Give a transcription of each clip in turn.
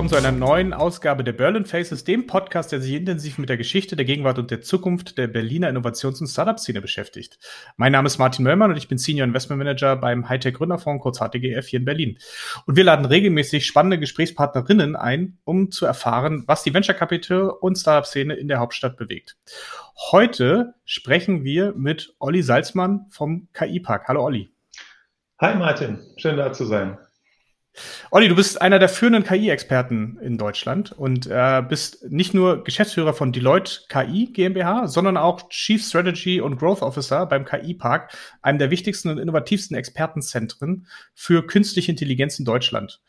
willkommen zu einer neuen Ausgabe der Berlin Faces, dem Podcast, der sich intensiv mit der Geschichte, der Gegenwart und der Zukunft der Berliner Innovations- und Startup-Szene beschäftigt. Mein Name ist Martin Möllmann und ich bin Senior Investment Manager beim Hightech Gründerfonds, kurz HTGF hier in Berlin. Und wir laden regelmäßig spannende Gesprächspartnerinnen ein, um zu erfahren, was die Venture Capital und Startup-Szene in der Hauptstadt bewegt. Heute sprechen wir mit Olli Salzmann vom KI-Park. Hallo Olli. Hi Martin, schön da zu sein. Olli, du bist einer der führenden KI-Experten in Deutschland und äh, bist nicht nur Geschäftsführer von Deloitte KI GmbH, sondern auch Chief Strategy und Growth Officer beim KI-Park, einem der wichtigsten und innovativsten Expertenzentren für künstliche Intelligenz in Deutschland.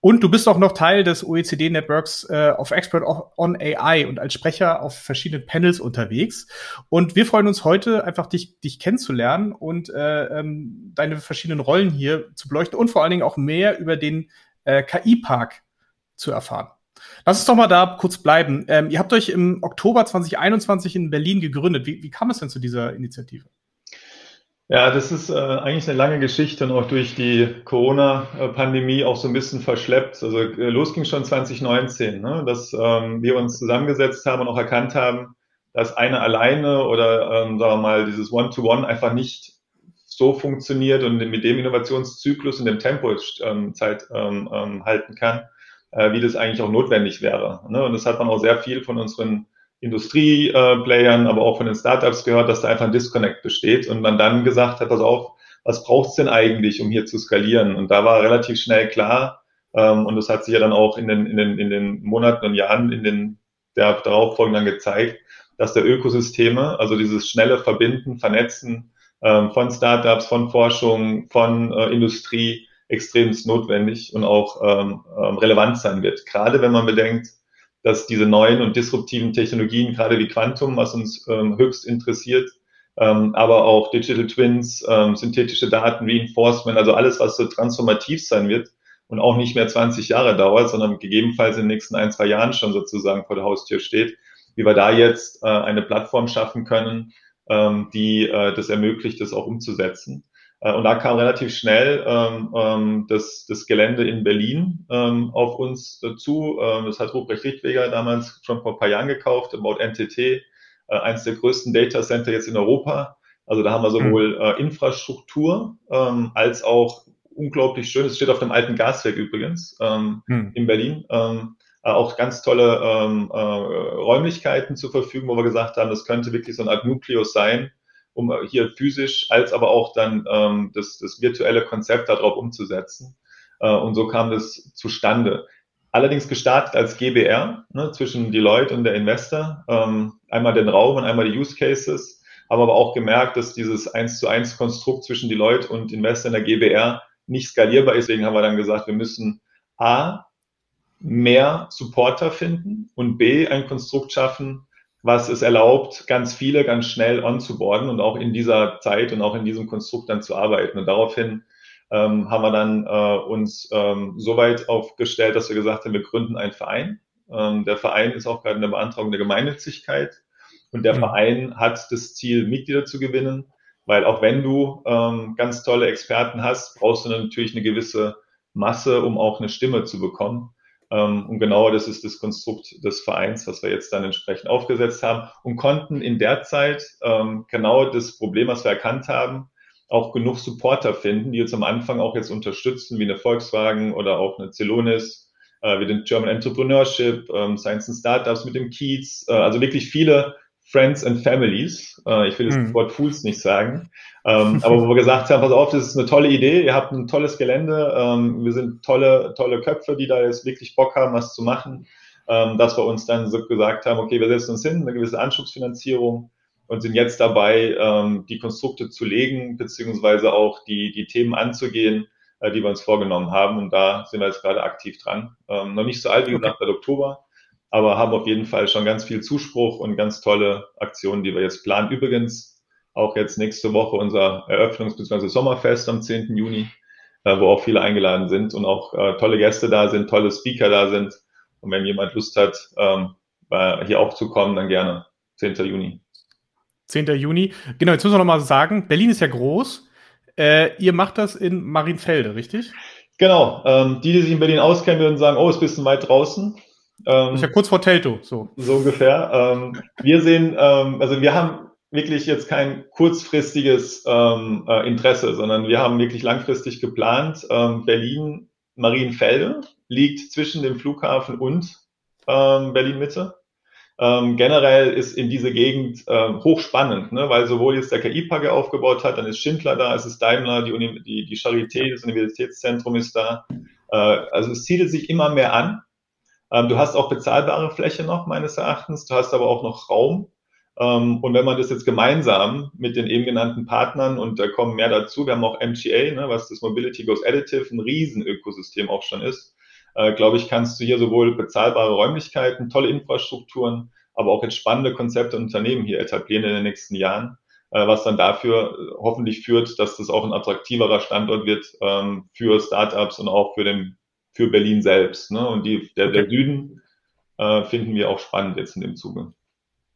Und du bist auch noch Teil des OECD-Networks äh, of Expert on AI und als Sprecher auf verschiedenen Panels unterwegs. Und wir freuen uns heute einfach, dich, dich kennenzulernen und äh, ähm, deine verschiedenen Rollen hier zu beleuchten und vor allen Dingen auch mehr über den äh, KI-Park zu erfahren. Lass uns doch mal da kurz bleiben. Ähm, ihr habt euch im Oktober 2021 in Berlin gegründet. Wie, wie kam es denn zu dieser Initiative? Ja, das ist äh, eigentlich eine lange Geschichte und auch durch die Corona-Pandemie auch so ein bisschen verschleppt. Also äh, los ging schon 2019, ne? dass ähm, wir uns zusammengesetzt haben und auch erkannt haben, dass eine alleine oder ähm, sagen wir mal dieses One-to-One -One einfach nicht so funktioniert und mit dem Innovationszyklus und dem Tempo ähm, Zeit ähm, ähm, halten kann, äh, wie das eigentlich auch notwendig wäre. Ne? Und das hat man auch sehr viel von unseren Industrieplayern, aber auch von den Startups gehört, dass da einfach ein Disconnect besteht und man dann gesagt hat, pass auf, was braucht's denn eigentlich, um hier zu skalieren? Und da war relativ schnell klar, ähm, und das hat sich ja dann auch in den, in den, in den Monaten und Jahren in den der darauffolgenden gezeigt, dass der Ökosysteme, also dieses schnelle Verbinden, Vernetzen von Startups, von Forschung, von äh, Industrie extremst notwendig und auch ähm, ähm relevant sein wird. Gerade wenn man bedenkt, dass diese neuen und disruptiven Technologien, gerade wie Quantum, was uns ähm, höchst interessiert, ähm, aber auch Digital Twins, ähm, synthetische Daten, Reinforcement, also alles, was so transformativ sein wird und auch nicht mehr 20 Jahre dauert, sondern gegebenenfalls in den nächsten ein, zwei Jahren schon sozusagen vor der Haustür steht, wie wir da jetzt äh, eine Plattform schaffen können, ähm, die äh, das ermöglicht, das auch umzusetzen. Äh, und da kam relativ schnell ähm, ähm, das, das Gelände in Berlin ähm, auf uns äh, zu. Ähm, das hat Ruprecht Richtweger damals schon vor ein paar Jahren gekauft, About NTT, äh, eines der größten Data Center jetzt in Europa. Also da haben wir sowohl äh, Infrastruktur ähm, als auch unglaublich schön, es steht auf dem alten Gaswerk übrigens ähm, hm. in Berlin, ähm, äh, auch ganz tolle ähm, äh, Räumlichkeiten zur Verfügung, wo wir gesagt haben, das könnte wirklich so eine Art Nukleus sein, um hier physisch als aber auch dann ähm, das, das virtuelle Konzept darauf umzusetzen. Äh, und so kam das zustande. Allerdings gestartet als GBR ne, zwischen Deloitte und der Investor. Ähm, einmal den Raum und einmal die Use Cases. Haben aber auch gemerkt, dass dieses 1 zu 1 Konstrukt zwischen Deloitte und Investor in der GBR nicht skalierbar ist. Deswegen haben wir dann gesagt, wir müssen A, mehr Supporter finden und B, ein Konstrukt schaffen, was es erlaubt, ganz viele ganz schnell onzuboarden und auch in dieser Zeit und auch in diesem Konstrukt dann zu arbeiten. Und daraufhin ähm, haben wir dann äh, uns ähm, so weit aufgestellt, dass wir gesagt haben, wir gründen einen Verein. Ähm, der Verein ist auch gerade in der Beantragung der Gemeinnützigkeit und der mhm. Verein hat das Ziel, Mitglieder zu gewinnen, weil auch wenn du ähm, ganz tolle Experten hast, brauchst du natürlich eine gewisse Masse, um auch eine Stimme zu bekommen. Ähm, und genau das ist das Konstrukt des Vereins, was wir jetzt dann entsprechend aufgesetzt haben und konnten in der Zeit ähm, genau das Problem, was wir erkannt haben, auch genug Supporter finden, die uns am Anfang auch jetzt unterstützen, wie eine Volkswagen oder auch eine Celonis, äh, wie den German Entrepreneurship, ähm, Science and Startups mit dem Kiez, äh, also wirklich viele Friends and Families. Äh, ich will das hm. Wort Fools nicht sagen. Ähm, aber wo wir gesagt haben, pass auf, das ist eine tolle Idee, ihr habt ein tolles Gelände, ähm, wir sind tolle, tolle Köpfe, die da jetzt wirklich Bock haben, was zu machen, ähm, dass wir uns dann so gesagt haben, okay, wir setzen uns hin, eine gewisse Anschubsfinanzierung und sind jetzt dabei, ähm, die Konstrukte zu legen, beziehungsweise auch die, die Themen anzugehen, äh, die wir uns vorgenommen haben. Und da sind wir jetzt gerade aktiv dran. Ähm, noch nicht so alt, wie gesagt, okay. seit Oktober aber haben auf jeden Fall schon ganz viel Zuspruch und ganz tolle Aktionen, die wir jetzt planen. Übrigens auch jetzt nächste Woche unser Eröffnungs- bzw. Sommerfest am 10. Juni, äh, wo auch viele eingeladen sind und auch äh, tolle Gäste da sind, tolle Speaker da sind. Und wenn jemand Lust hat, ähm, hier auch zu kommen, dann gerne. 10. Juni. 10. Juni. Genau, jetzt müssen wir nochmal sagen, Berlin ist ja groß. Äh, ihr macht das in Marienfelde, richtig? Genau, ähm, die, die sich in Berlin auskennen, würden sagen, oh, ist ein bisschen weit draußen. Ähm, ist ja kurz vor Telto, so. So ungefähr. Ähm, wir sehen, ähm, also wir haben wirklich jetzt kein kurzfristiges ähm, äh, Interesse, sondern wir haben wirklich langfristig geplant. Ähm, Berlin Marienfelde liegt zwischen dem Flughafen und ähm, Berlin Mitte. Ähm, generell ist in diese Gegend äh, hochspannend, ne? weil sowohl jetzt der KI-Park aufgebaut hat, dann ist Schindler da, es ist Daimler, die, Uni die, die Charité, das Universitätszentrum ist da. Äh, also es siedelt sich immer mehr an. Ähm, du hast auch bezahlbare Fläche noch, meines Erachtens. Du hast aber auch noch Raum. Ähm, und wenn man das jetzt gemeinsam mit den eben genannten Partnern, und da kommen mehr dazu, wir haben auch MTA, ne, was das Mobility Goes Additive, ein Riesenökosystem auch schon ist, äh, glaube ich, kannst du hier sowohl bezahlbare Räumlichkeiten, tolle Infrastrukturen, aber auch jetzt spannende Konzepte und Unternehmen hier etablieren in den nächsten Jahren, äh, was dann dafür äh, hoffentlich führt, dass das auch ein attraktiverer Standort wird ähm, für Startups und auch für, den, für Berlin selbst. Ne? Und die, der, okay. der Süden äh, finden wir auch spannend jetzt in dem Zuge.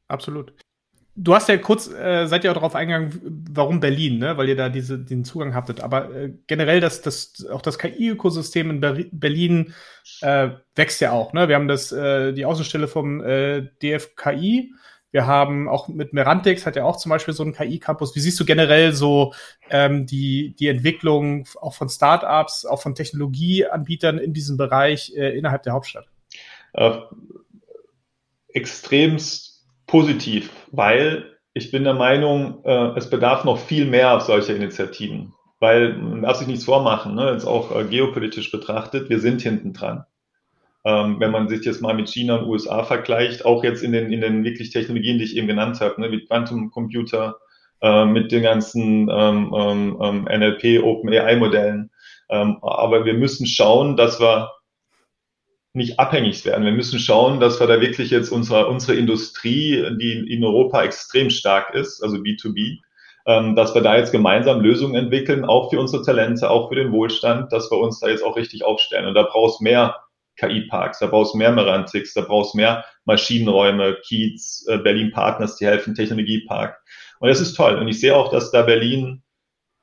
Absolut. Du hast ja kurz, äh, seid ja auch darauf eingegangen, warum Berlin, ne? weil ihr da diese, den Zugang hattet. Aber äh, generell, das, das, auch das KI-Ökosystem in Ber Berlin äh, wächst ja auch. Ne? Wir haben das, äh, die Außenstelle vom äh, DFKI. Wir haben auch mit Merantix, hat ja auch zum Beispiel so einen KI-Campus. Wie siehst du generell so ähm, die, die Entwicklung auch von Startups, auch von Technologieanbietern in diesem Bereich äh, innerhalb der Hauptstadt? Äh, extremst positiv, weil ich bin der Meinung, äh, es bedarf noch viel mehr solcher Initiativen. Weil man darf sich nichts vormachen, ne? jetzt auch äh, geopolitisch betrachtet, wir sind hinten dran. Ähm, wenn man sich jetzt mal mit China und USA vergleicht, auch jetzt in den, in den wirklich Technologien, die ich eben genannt habe, ne? wie Quantum Computer, äh, mit den ganzen ähm, ähm, ähm NLP, Open AI-Modellen. Ähm, aber wir müssen schauen, dass wir nicht abhängig werden. Wir müssen schauen, dass wir da wirklich jetzt unsere, unsere Industrie, die in Europa extrem stark ist, also B2B, ähm, dass wir da jetzt gemeinsam Lösungen entwickeln, auch für unsere Talente, auch für den Wohlstand, dass wir uns da jetzt auch richtig aufstellen. Und da brauchst mehr KI-Parks, da brauchst mehr Merantix, da brauchst mehr Maschinenräume, Kiez, äh, Berlin Partners, die helfen, Technologiepark. Und das ist toll. Und ich sehe auch, dass da Berlin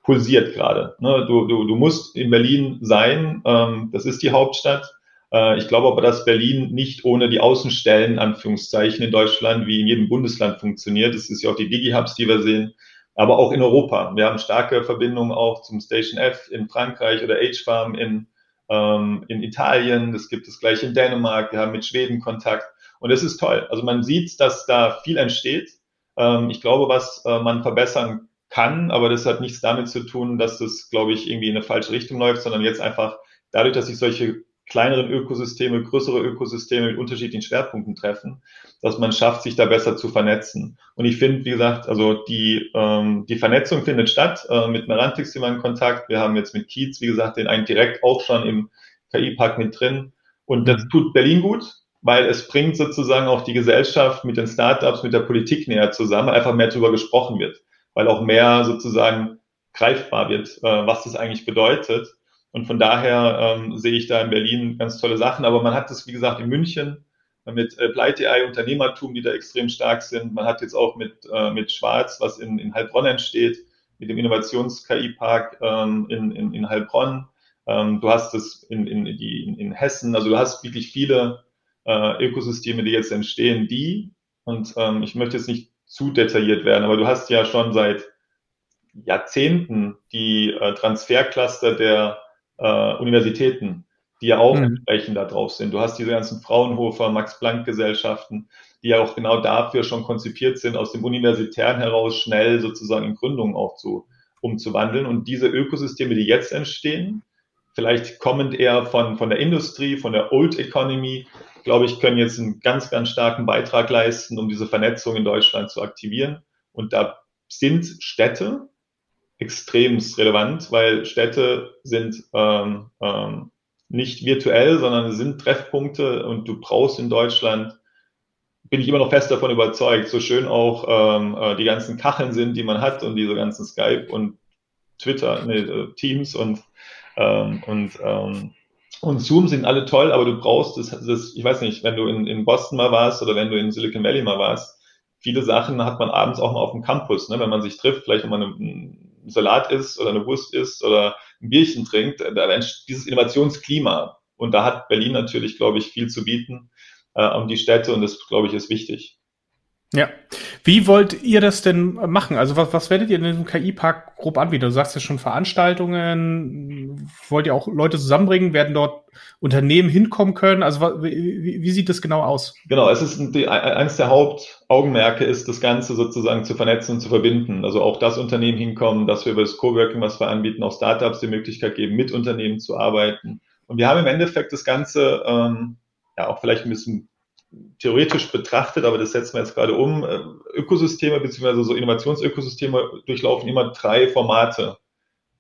pulsiert gerade. Ne? Du, du, du musst in Berlin sein, ähm, das ist die Hauptstadt. Äh, ich glaube aber, dass Berlin nicht ohne die Außenstellen, Anführungszeichen, in Deutschland wie in jedem Bundesland funktioniert. Das ist ja auch die Digi-Hubs, die wir sehen, aber auch in Europa. Wir haben starke Verbindungen auch zum Station F in Frankreich oder H-Farm in, ähm, in Italien. Das gibt es gleich in Dänemark. Wir haben mit Schweden Kontakt. Und das ist toll. Also man sieht, dass da viel entsteht. Ähm, ich glaube, was äh, man verbessern kann, aber das hat nichts damit zu tun, dass das, glaube ich, irgendwie in eine falsche Richtung läuft, sondern jetzt einfach dadurch, dass sich solche kleineren Ökosysteme, größere Ökosysteme mit unterschiedlichen Schwerpunkten treffen, dass man schafft, sich da besser zu vernetzen. Und ich finde, wie gesagt, also die, ähm, die Vernetzung findet statt. Äh, mit Merantix sind wir in Kontakt. Wir haben jetzt mit Kiez, wie gesagt, den einen direkt auch schon im KI-Park mit drin. Und das mhm. tut Berlin gut, weil es bringt sozusagen auch die Gesellschaft mit den Startups, mit der Politik näher zusammen, einfach mehr darüber gesprochen wird, weil auch mehr sozusagen greifbar wird, äh, was das eigentlich bedeutet. Und von daher ähm, sehe ich da in Berlin ganz tolle Sachen. Aber man hat das, wie gesagt, in München mit äh, Pleite-AI, Unternehmertum, die da extrem stark sind. Man hat jetzt auch mit, äh, mit Schwarz, was in, in Heilbronn entsteht, mit dem Innovations-KI-Park ähm, in, in, in Heilbronn. Ähm, du hast es in, in, in, in Hessen. Also du hast wirklich viele äh, Ökosysteme, die jetzt entstehen, die, und ähm, ich möchte jetzt nicht zu detailliert werden, aber du hast ja schon seit Jahrzehnten die äh, Transfercluster der äh, Universitäten, die ja auch mhm. entsprechend da drauf sind. Du hast diese ganzen Fraunhofer, Max-Planck-Gesellschaften, die ja auch genau dafür schon konzipiert sind, aus dem Universitären heraus schnell sozusagen in Gründungen auch zu, umzuwandeln. Und diese Ökosysteme, die jetzt entstehen, vielleicht kommend eher von, von der Industrie, von der Old Economy, glaube ich, können jetzt einen ganz, ganz starken Beitrag leisten, um diese Vernetzung in Deutschland zu aktivieren. Und da sind Städte, extrem relevant, weil Städte sind ähm, ähm, nicht virtuell, sondern sind Treffpunkte und du brauchst in Deutschland, bin ich immer noch fest davon überzeugt, so schön auch ähm, äh, die ganzen Kacheln sind, die man hat und diese ganzen Skype und Twitter, nee, äh, Teams und, ähm, und, ähm, und Zoom sind alle toll, aber du brauchst das, das ich weiß nicht, wenn du in, in Boston mal warst oder wenn du in Silicon Valley mal warst, viele Sachen hat man abends auch mal auf dem Campus, ne, wenn man sich trifft, vielleicht mal eine, Salat isst oder eine Wurst isst oder ein Bierchen trinkt, da entsteht dieses Innovationsklima. Und da hat Berlin natürlich, glaube ich, viel zu bieten äh, um die Städte und das, glaube ich, ist wichtig. Ja. Wie wollt ihr das denn machen? Also was, was werdet ihr in diesem KI-Park grob anbieten? Du sagst ja schon Veranstaltungen. Wollt ihr auch Leute zusammenbringen? Werden dort Unternehmen hinkommen können? Also wie, wie sieht das genau aus? Genau, es ist die, eines der Hauptaugenmerke ist, das Ganze sozusagen zu vernetzen und zu verbinden. Also auch das Unternehmen hinkommen, dass wir über das Coworking, was wir anbieten, auch Startups die Möglichkeit geben, mit Unternehmen zu arbeiten. Und wir haben im Endeffekt das Ganze ähm, ja auch vielleicht ein bisschen theoretisch betrachtet, aber das setzen wir jetzt gerade um. Äh, Ökosysteme bzw. so Innovationsökosysteme durchlaufen immer drei Formate,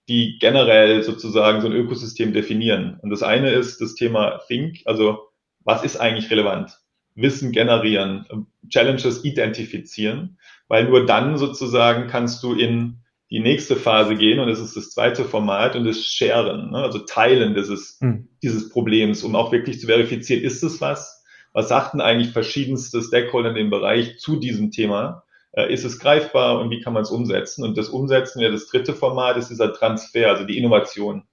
die generell sozusagen so ein Ökosystem definieren. Und das eine ist das Thema Think, also was ist eigentlich relevant? Wissen generieren, Challenges identifizieren, weil nur dann sozusagen kannst du in die nächste Phase gehen und das ist das zweite Format und das Sharen, ne? also Teilen dieses, hm. dieses Problems, um auch wirklich zu verifizieren, ist es was? Was sagten eigentlich verschiedenste Stakeholder in dem Bereich zu diesem Thema? Äh, ist es greifbar und wie kann man es umsetzen? Und das Umsetzen wäre das dritte Format, ist dieser Transfer, also die Innovation.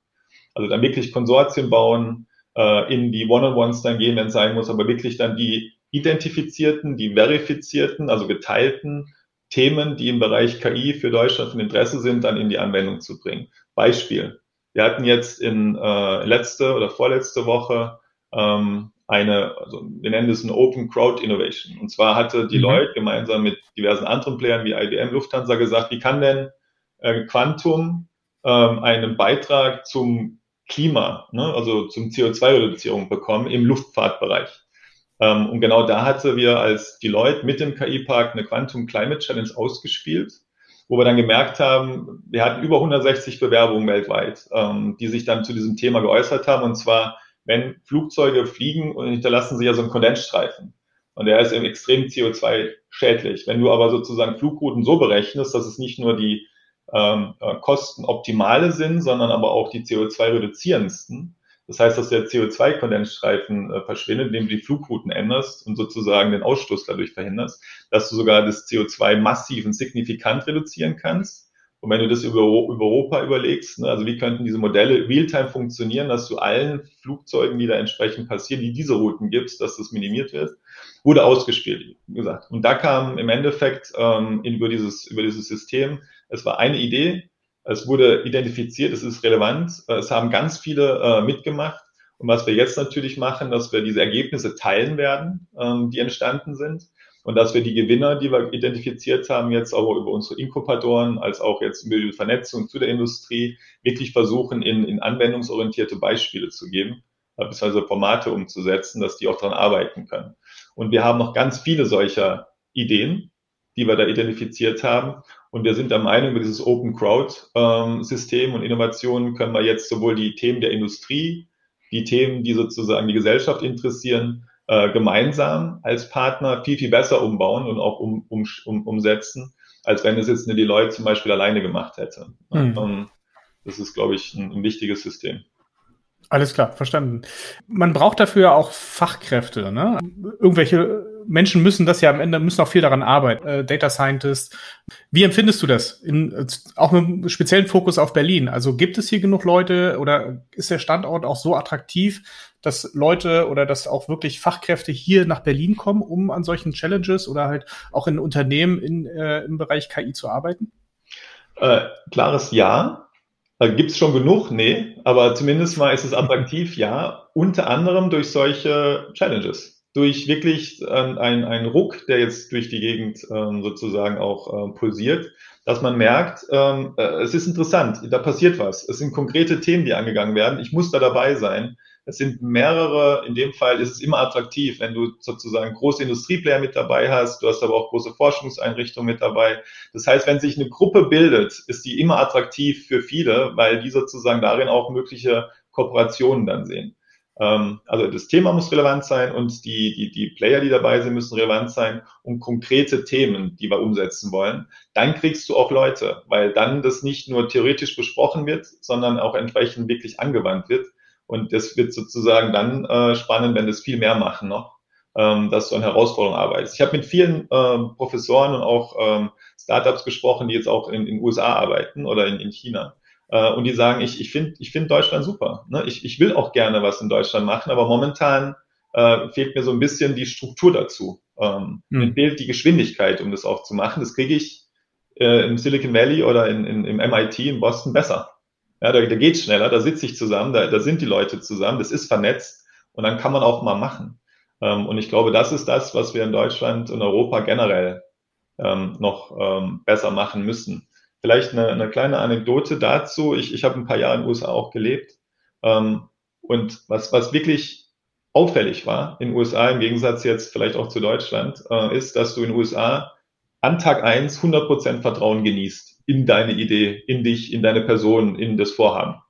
Also dann wirklich Konsortien bauen, äh, in die One-on-Ones dann gehen, wenn es sein muss, aber wirklich dann die identifizierten, die verifizierten, also geteilten Themen, die im Bereich KI für Deutschland von Interesse sind, dann in die Anwendung zu bringen. Beispiel. Wir hatten jetzt in äh, letzte oder vorletzte Woche ähm, eine, also wir nennen das eine Open Crowd Innovation. Und zwar hatte die mhm. Leute gemeinsam mit diversen anderen Playern wie IBM, Lufthansa gesagt, wie kann denn äh, Quantum ähm, einen Beitrag zum Klima, ne, also zum CO2-Reduzierung bekommen im Luftfahrtbereich. Ähm, und genau da hatte wir als Deloitte mit dem KI-Park eine Quantum Climate Challenge ausgespielt, wo wir dann gemerkt haben, wir hatten über 160 Bewerbungen weltweit, ähm, die sich dann zu diesem Thema geäußert haben. Und zwar, wenn Flugzeuge fliegen und hinterlassen sie ja so einen Kondensstreifen. Und der ist eben extrem CO2-schädlich. Wenn du aber sozusagen Flugrouten so berechnest, dass es nicht nur die ähm, äh, kostenoptimale sind, sondern aber auch die CO2-reduzierendsten, das heißt, dass der CO2-Kondensstreifen äh, verschwindet, indem du die Flugrouten änderst und sozusagen den Ausstoß dadurch verhinderst, dass du sogar das CO2 massiv und signifikant reduzieren kannst. Und wenn du das über, über Europa überlegst, ne, also wie könnten diese Modelle real-time funktionieren, dass du allen Flugzeugen, die da entsprechend passieren, die diese Routen gibst, dass das minimiert wird, wurde ausgespielt, wie gesagt. Und da kam im Endeffekt ähm, über, dieses, über dieses System, es war eine Idee, es wurde identifiziert, es ist relevant. Äh, es haben ganz viele äh, mitgemacht. Und was wir jetzt natürlich machen, dass wir diese Ergebnisse teilen werden, ähm, die entstanden sind. Und dass wir die Gewinner, die wir identifiziert haben, jetzt auch über unsere Inkubatoren, als auch jetzt über die Vernetzung zu der Industrie, wirklich versuchen, in, in anwendungsorientierte Beispiele zu geben, äh, beziehungsweise Formate umzusetzen, dass die auch daran arbeiten können. Und wir haben noch ganz viele solcher Ideen, die wir da identifiziert haben. Und wir sind der Meinung, über dieses Open Crowd-System ähm, und Innovationen können wir jetzt sowohl die Themen der Industrie, die Themen, die sozusagen die Gesellschaft interessieren, äh, gemeinsam als Partner viel, viel besser umbauen und auch um, um, um, umsetzen, als wenn es jetzt eine Deloitte zum Beispiel alleine gemacht hätte. Mhm. Das ist, glaube ich, ein, ein wichtiges System. Alles klar, verstanden. Man braucht dafür auch Fachkräfte, ne? Irgendwelche Menschen müssen das ja am Ende, müssen auch viel daran arbeiten. Äh, Data Scientist. Wie empfindest du das? In, auch mit einem speziellen Fokus auf Berlin. Also gibt es hier genug Leute oder ist der Standort auch so attraktiv, dass Leute oder dass auch wirklich Fachkräfte hier nach Berlin kommen, um an solchen Challenges oder halt auch in Unternehmen in, äh, im Bereich KI zu arbeiten? Äh, klares Ja. Gibt es schon genug? Nee, aber zumindest mal ist es attraktiv, ja, unter anderem durch solche Challenges. Durch wirklich ähm, ein, ein Ruck, der jetzt durch die Gegend ähm, sozusagen auch ähm, pulsiert, dass man merkt, ähm, äh, es ist interessant, da passiert was. Es sind konkrete Themen, die angegangen werden. Ich muss da dabei sein. Es sind mehrere, in dem Fall ist es immer attraktiv, wenn du sozusagen große Industrieplayer mit dabei hast, du hast aber auch große Forschungseinrichtungen mit dabei. Das heißt, wenn sich eine Gruppe bildet, ist die immer attraktiv für viele, weil die sozusagen darin auch mögliche Kooperationen dann sehen. Ähm, also das Thema muss relevant sein und die, die, die Player, die dabei sind, müssen relevant sein und konkrete Themen, die wir umsetzen wollen. Dann kriegst du auch Leute, weil dann das nicht nur theoretisch besprochen wird, sondern auch entsprechend wirklich angewandt wird. Und das wird sozusagen dann äh, spannend, wenn das viel mehr machen noch. ähm, dass du an Herausforderungen arbeitest. Ich habe mit vielen ähm, Professoren und auch ähm, Startups gesprochen, die jetzt auch in den USA arbeiten oder in, in China. Äh, und die sagen, ich, ich finde ich find Deutschland super. Ne? Ich, ich will auch gerne was in Deutschland machen, aber momentan äh, fehlt mir so ein bisschen die Struktur dazu. Ähm, hm. Mir fehlt die Geschwindigkeit, um das auch zu machen. Das kriege ich äh, im Silicon Valley oder in, in, im MIT in Boston besser. Ja, da, da geht schneller, da sitze ich zusammen, da, da sind die Leute zusammen, das ist vernetzt und dann kann man auch mal machen. Ähm, und ich glaube, das ist das, was wir in Deutschland und Europa generell ähm, noch ähm, besser machen müssen. Vielleicht eine, eine kleine Anekdote dazu. Ich, ich habe ein paar Jahre in den USA auch gelebt. Ähm, und was, was wirklich auffällig war in den USA, im Gegensatz jetzt vielleicht auch zu Deutschland, äh, ist, dass du in den USA an Tag eins 100% Vertrauen genießt in deine Idee, in dich, in deine Person, in das Vorhaben.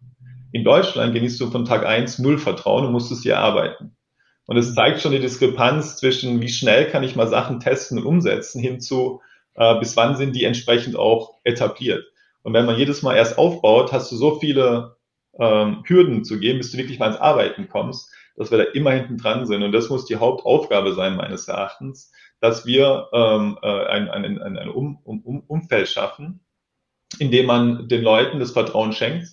In Deutschland genießt du von Tag eins null Vertrauen und musst es dir erarbeiten. Und es zeigt schon die Diskrepanz zwischen, wie schnell kann ich mal Sachen testen und umsetzen, hinzu, äh, bis wann sind die entsprechend auch etabliert. Und wenn man jedes Mal erst aufbaut, hast du so viele ähm, Hürden zu gehen, bis du wirklich mal ins Arbeiten kommst, dass wir da immer hinten dran sind. Und das muss die Hauptaufgabe sein, meines Erachtens, dass wir ähm, äh, ein, ein, ein, ein um, um, Umfeld schaffen, in dem man den Leuten das Vertrauen schenkt,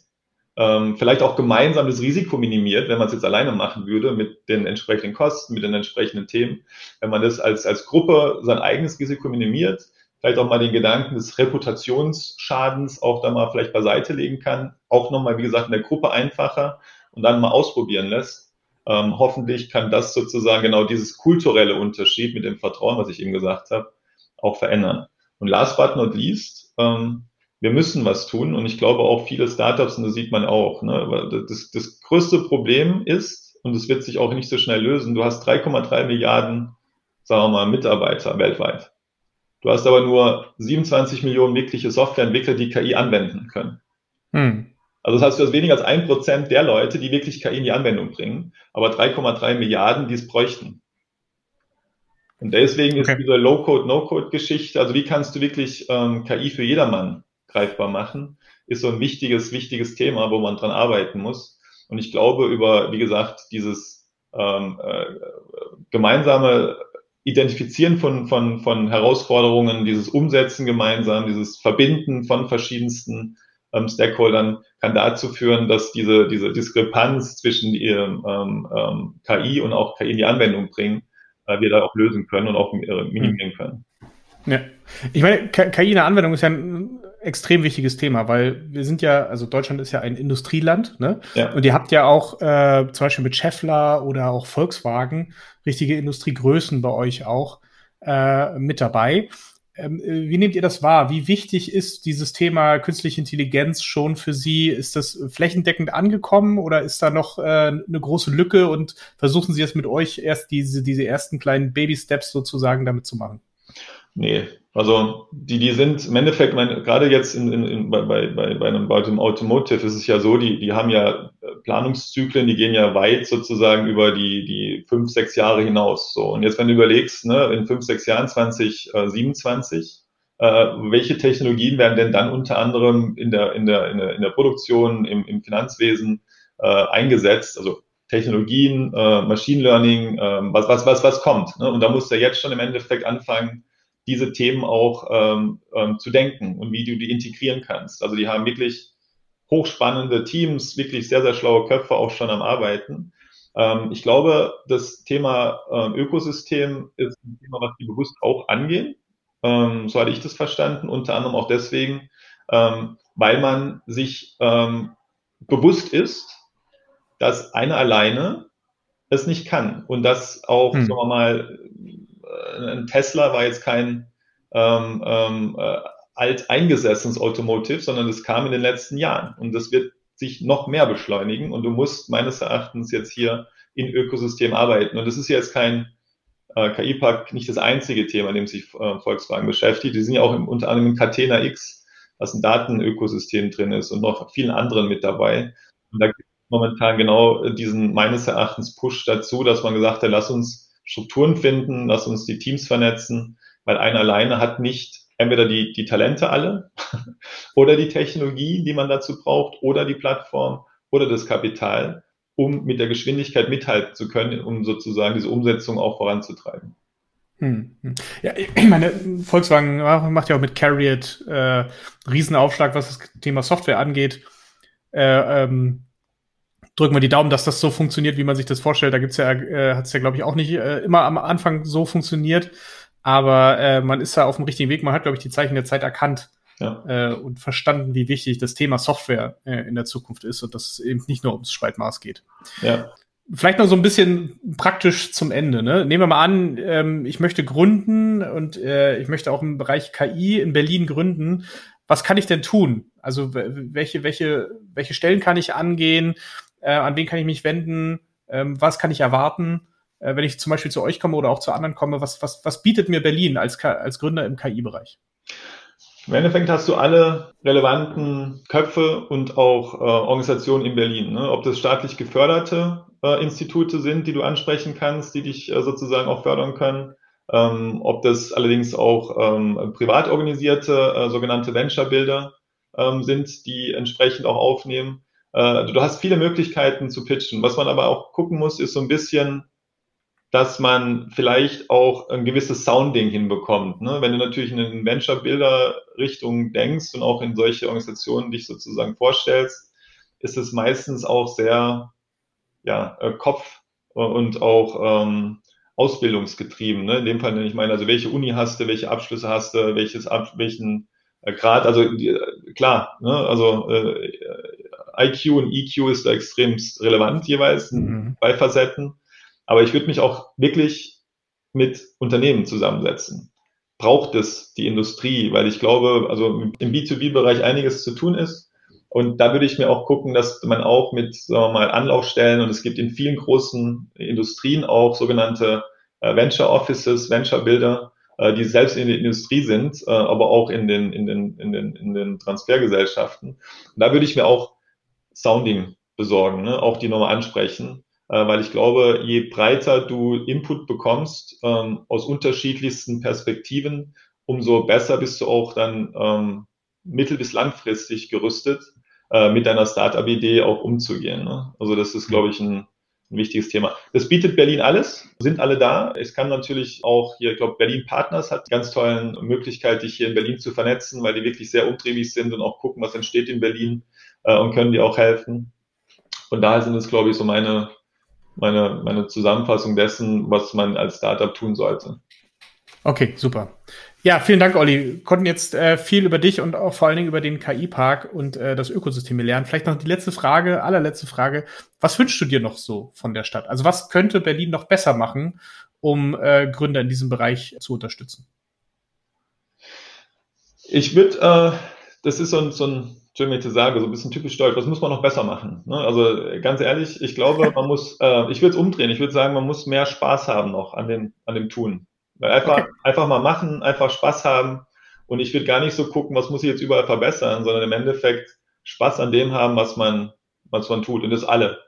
ähm, vielleicht auch gemeinsam das Risiko minimiert, wenn man es jetzt alleine machen würde, mit den entsprechenden Kosten, mit den entsprechenden Themen. Wenn man das als, als Gruppe sein eigenes Risiko minimiert, vielleicht auch mal den Gedanken des Reputationsschadens auch da mal vielleicht beiseite legen kann, auch nochmal, wie gesagt, in der Gruppe einfacher und dann mal ausprobieren lässt. Ähm, hoffentlich kann das sozusagen genau dieses kulturelle Unterschied mit dem Vertrauen, was ich eben gesagt habe, auch verändern. Und last but not least, ähm, wir müssen was tun. Und ich glaube auch viele Startups, und das sieht man auch, ne, das, das größte Problem ist, und es wird sich auch nicht so schnell lösen, du hast 3,3 Milliarden, sagen wir mal, Mitarbeiter weltweit. Du hast aber nur 27 Millionen wirkliche Softwareentwickler, die KI anwenden können. Hm. Also das heißt, du hast weniger als ein Prozent der Leute, die wirklich KI in die Anwendung bringen, aber 3,3 Milliarden, die es bräuchten. Und deswegen okay. ist diese Low-Code, No-Code-Geschichte, also wie kannst du wirklich ähm, KI für jedermann greifbar machen, ist so ein wichtiges, wichtiges Thema, wo man dran arbeiten muss. Und ich glaube, über, wie gesagt, dieses ähm, äh, gemeinsame Identifizieren von, von, von Herausforderungen, dieses Umsetzen gemeinsam, dieses Verbinden von verschiedensten ähm, Stakeholdern kann dazu führen, dass diese, diese Diskrepanz zwischen ähm, ähm, KI und auch KI in die Anwendung bringen, äh, wir da auch lösen können und auch äh, minimieren können. Ja. Ich meine, KI in der Anwendung ist ja ein extrem wichtiges Thema, weil wir sind ja, also Deutschland ist ja ein Industrieland, ne? Ja. Und ihr habt ja auch äh, zum Beispiel mit Scheffler oder auch Volkswagen richtige Industriegrößen bei euch auch äh, mit dabei. Ähm, äh, wie nehmt ihr das wahr? Wie wichtig ist dieses Thema künstliche Intelligenz schon für Sie? Ist das flächendeckend angekommen oder ist da noch äh, eine große Lücke und versuchen Sie es mit euch erst diese, diese ersten kleinen Baby-Steps sozusagen damit zu machen? Nee, also die, die sind im Endeffekt, mein, gerade jetzt in, in, in, bei, bei, bei, einem, bei dem Automotive ist es ja so, die, die haben ja äh, Planungszyklen, die gehen ja weit sozusagen über die, die fünf, sechs Jahre hinaus. So. Und jetzt, wenn du überlegst, ne, in fünf, sechs Jahren, 2027, äh, welche Technologien werden denn dann unter anderem in der, in der, in der, in der Produktion, im, im Finanzwesen äh, eingesetzt? Also Technologien, äh, Machine Learning, äh, was, was, was, was kommt. Ne? Und da du ja jetzt schon im Endeffekt anfangen, diese Themen auch ähm, ähm, zu denken und wie du die integrieren kannst. Also die haben wirklich hochspannende Teams, wirklich sehr, sehr schlaue Köpfe auch schon am Arbeiten. Ähm, ich glaube, das Thema ähm, Ökosystem ist ein Thema, was die bewusst auch angehen. Ähm, so hatte ich das verstanden, unter anderem auch deswegen, ähm, weil man sich ähm, bewusst ist, dass einer alleine es nicht kann und dass auch, hm. sagen wir mal, ein Tesla war jetzt kein ähm, ähm, äh, alteingesessenes Automotive, sondern es kam in den letzten Jahren und das wird sich noch mehr beschleunigen und du musst meines Erachtens jetzt hier in Ökosystem arbeiten. Und das ist jetzt kein äh, KI-Park nicht das einzige Thema, in dem sich äh, Volkswagen beschäftigt. Die sind ja auch im, unter anderem im Catena X, was ein Datenökosystem drin ist und noch vielen anderen mit dabei. Und da gibt es momentan genau diesen meines Erachtens Push dazu, dass man gesagt hat, lass uns Strukturen finden, lass uns die Teams vernetzen, weil einer alleine hat nicht entweder die, die Talente alle oder die Technologie, die man dazu braucht oder die Plattform oder das Kapital. um mit der Geschwindigkeit mithalten zu können, um sozusagen diese Umsetzung auch voranzutreiben. Hm, hm. Ja, ich meine, Volkswagen macht ja auch mit Carriot äh, Riesenaufschlag, was das Thema Software angeht. Äh, ähm, drücken wir die Daumen, dass das so funktioniert, wie man sich das vorstellt. Da gibt's ja, äh, hat es ja, glaube ich, auch nicht äh, immer am Anfang so funktioniert. Aber äh, man ist da auf dem richtigen Weg. Man hat, glaube ich, die Zeichen der Zeit erkannt ja. äh, und verstanden, wie wichtig das Thema Software äh, in der Zukunft ist und dass es eben nicht nur ums Spaltmaß geht. Ja. Vielleicht noch so ein bisschen praktisch zum Ende. Ne? Nehmen wir mal an, ähm, ich möchte gründen und äh, ich möchte auch im Bereich KI in Berlin gründen. Was kann ich denn tun? Also welche, welche, welche Stellen kann ich angehen? Äh, an wen kann ich mich wenden? Ähm, was kann ich erwarten? Äh, wenn ich zum Beispiel zu euch komme oder auch zu anderen komme, was, was, was bietet mir Berlin als, als Gründer im KI-Bereich? Im Endeffekt hast du alle relevanten Köpfe und auch äh, Organisationen in Berlin. Ne? Ob das staatlich geförderte äh, Institute sind, die du ansprechen kannst, die dich äh, sozusagen auch fördern können. Ähm, ob das allerdings auch ähm, privat organisierte äh, sogenannte Venture-Builder ähm, sind, die entsprechend auch aufnehmen. Äh, du hast viele Möglichkeiten zu pitchen. Was man aber auch gucken muss, ist so ein bisschen, dass man vielleicht auch ein gewisses Sounding hinbekommt. Ne? Wenn du natürlich in eine Venture-Builder-Richtung denkst und auch in solche Organisationen dich sozusagen vorstellst, ist es meistens auch sehr ja, äh, Kopf und auch ähm, ausbildungsgetrieben. Ne? In dem Fall ich meine, also welche Uni hast du, welche Abschlüsse hast du, welches Ab welchen äh, Grad, also die, klar, ne? also äh, IQ und EQ ist da extremst relevant jeweils mhm. bei Facetten. Aber ich würde mich auch wirklich mit Unternehmen zusammensetzen. Braucht es die Industrie? Weil ich glaube, also im B2B-Bereich einiges zu tun ist. Und da würde ich mir auch gucken, dass man auch mit, sagen wir mal, Anlaufstellen und es gibt in vielen großen Industrien auch sogenannte äh, Venture Offices, Venture Builder, äh, die selbst in der Industrie sind, äh, aber auch in den, in den, in den, in den Transfergesellschaften. Und da würde ich mir auch Sounding besorgen, ne? auch die nochmal ansprechen äh, weil ich glaube, je breiter du Input bekommst ähm, aus unterschiedlichsten Perspektiven, umso besser bist du auch dann ähm, mittel- bis langfristig gerüstet, äh, mit deiner Startup-Idee auch umzugehen. Ne? Also das ist, glaube ich, ein, ein wichtiges Thema. Das bietet Berlin alles, sind alle da. Es kann natürlich auch hier, ich glaube, Berlin Partners hat ganz tollen Möglichkeit, dich hier in Berlin zu vernetzen, weil die wirklich sehr umtriebig sind und auch gucken, was entsteht in Berlin äh, und können dir auch helfen. Von daher sind es, glaube ich, so meine, meine, meine Zusammenfassung dessen, was man als Startup tun sollte. Okay, super. Ja, vielen Dank, Olli. Konnten jetzt äh, viel über dich und auch vor allen Dingen über den KI-Park und äh, das Ökosystem lernen. Vielleicht noch die letzte Frage, allerletzte Frage. Was wünschst du dir noch so von der Stadt? Also was könnte Berlin noch besser machen, um äh, Gründer in diesem Bereich zu unterstützen? Ich würde, äh, das ist so ein, so ein schön, wenn ich das sage, so ein bisschen typisch deutsch, was muss man noch besser machen? Ne? Also ganz ehrlich, ich glaube, man muss, äh, ich würde es umdrehen, ich würde sagen, man muss mehr Spaß haben noch an dem, an dem Tun. Weil einfach, okay. einfach mal machen, einfach Spaß haben und ich würde gar nicht so gucken, was muss ich jetzt überall verbessern, sondern im Endeffekt Spaß an dem haben, was man, was man tut und das alle.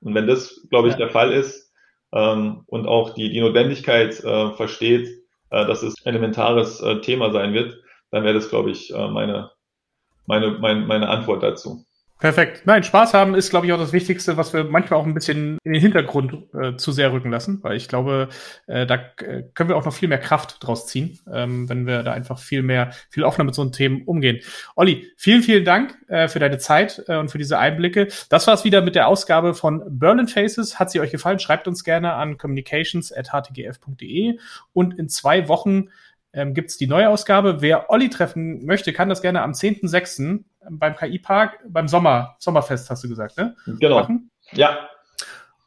Und wenn das, glaube ich, ja. der Fall ist ähm, und auch die, die Notwendigkeit äh, versteht, äh, dass es elementares äh, Thema sein wird, dann wäre das, glaube ich, äh, meine, meine, meine, meine Antwort dazu. Perfekt. Nein, Spaß haben ist, glaube ich, auch das Wichtigste, was wir manchmal auch ein bisschen in den Hintergrund äh, zu sehr rücken lassen, weil ich glaube, äh, da äh, können wir auch noch viel mehr Kraft draus ziehen, ähm, wenn wir da einfach viel mehr, viel offener mit so einen Themen umgehen. Olli, vielen, vielen Dank äh, für deine Zeit äh, und für diese Einblicke. Das war's wieder mit der Ausgabe von Berlin Faces. Hat sie euch gefallen? Schreibt uns gerne an communications.htgf.de und in zwei Wochen ähm, gibt es die neue Ausgabe. Wer Olli treffen möchte, kann das gerne am 10.06. beim KI-Park, beim Sommer, Sommerfest, hast du gesagt, ne? Genau. Machen. Ja.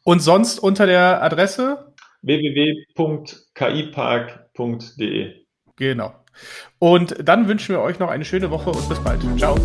Und sonst unter der Adresse? www.kipark.de. Genau. Und dann wünschen wir euch noch eine schöne Woche und bis bald. Ciao.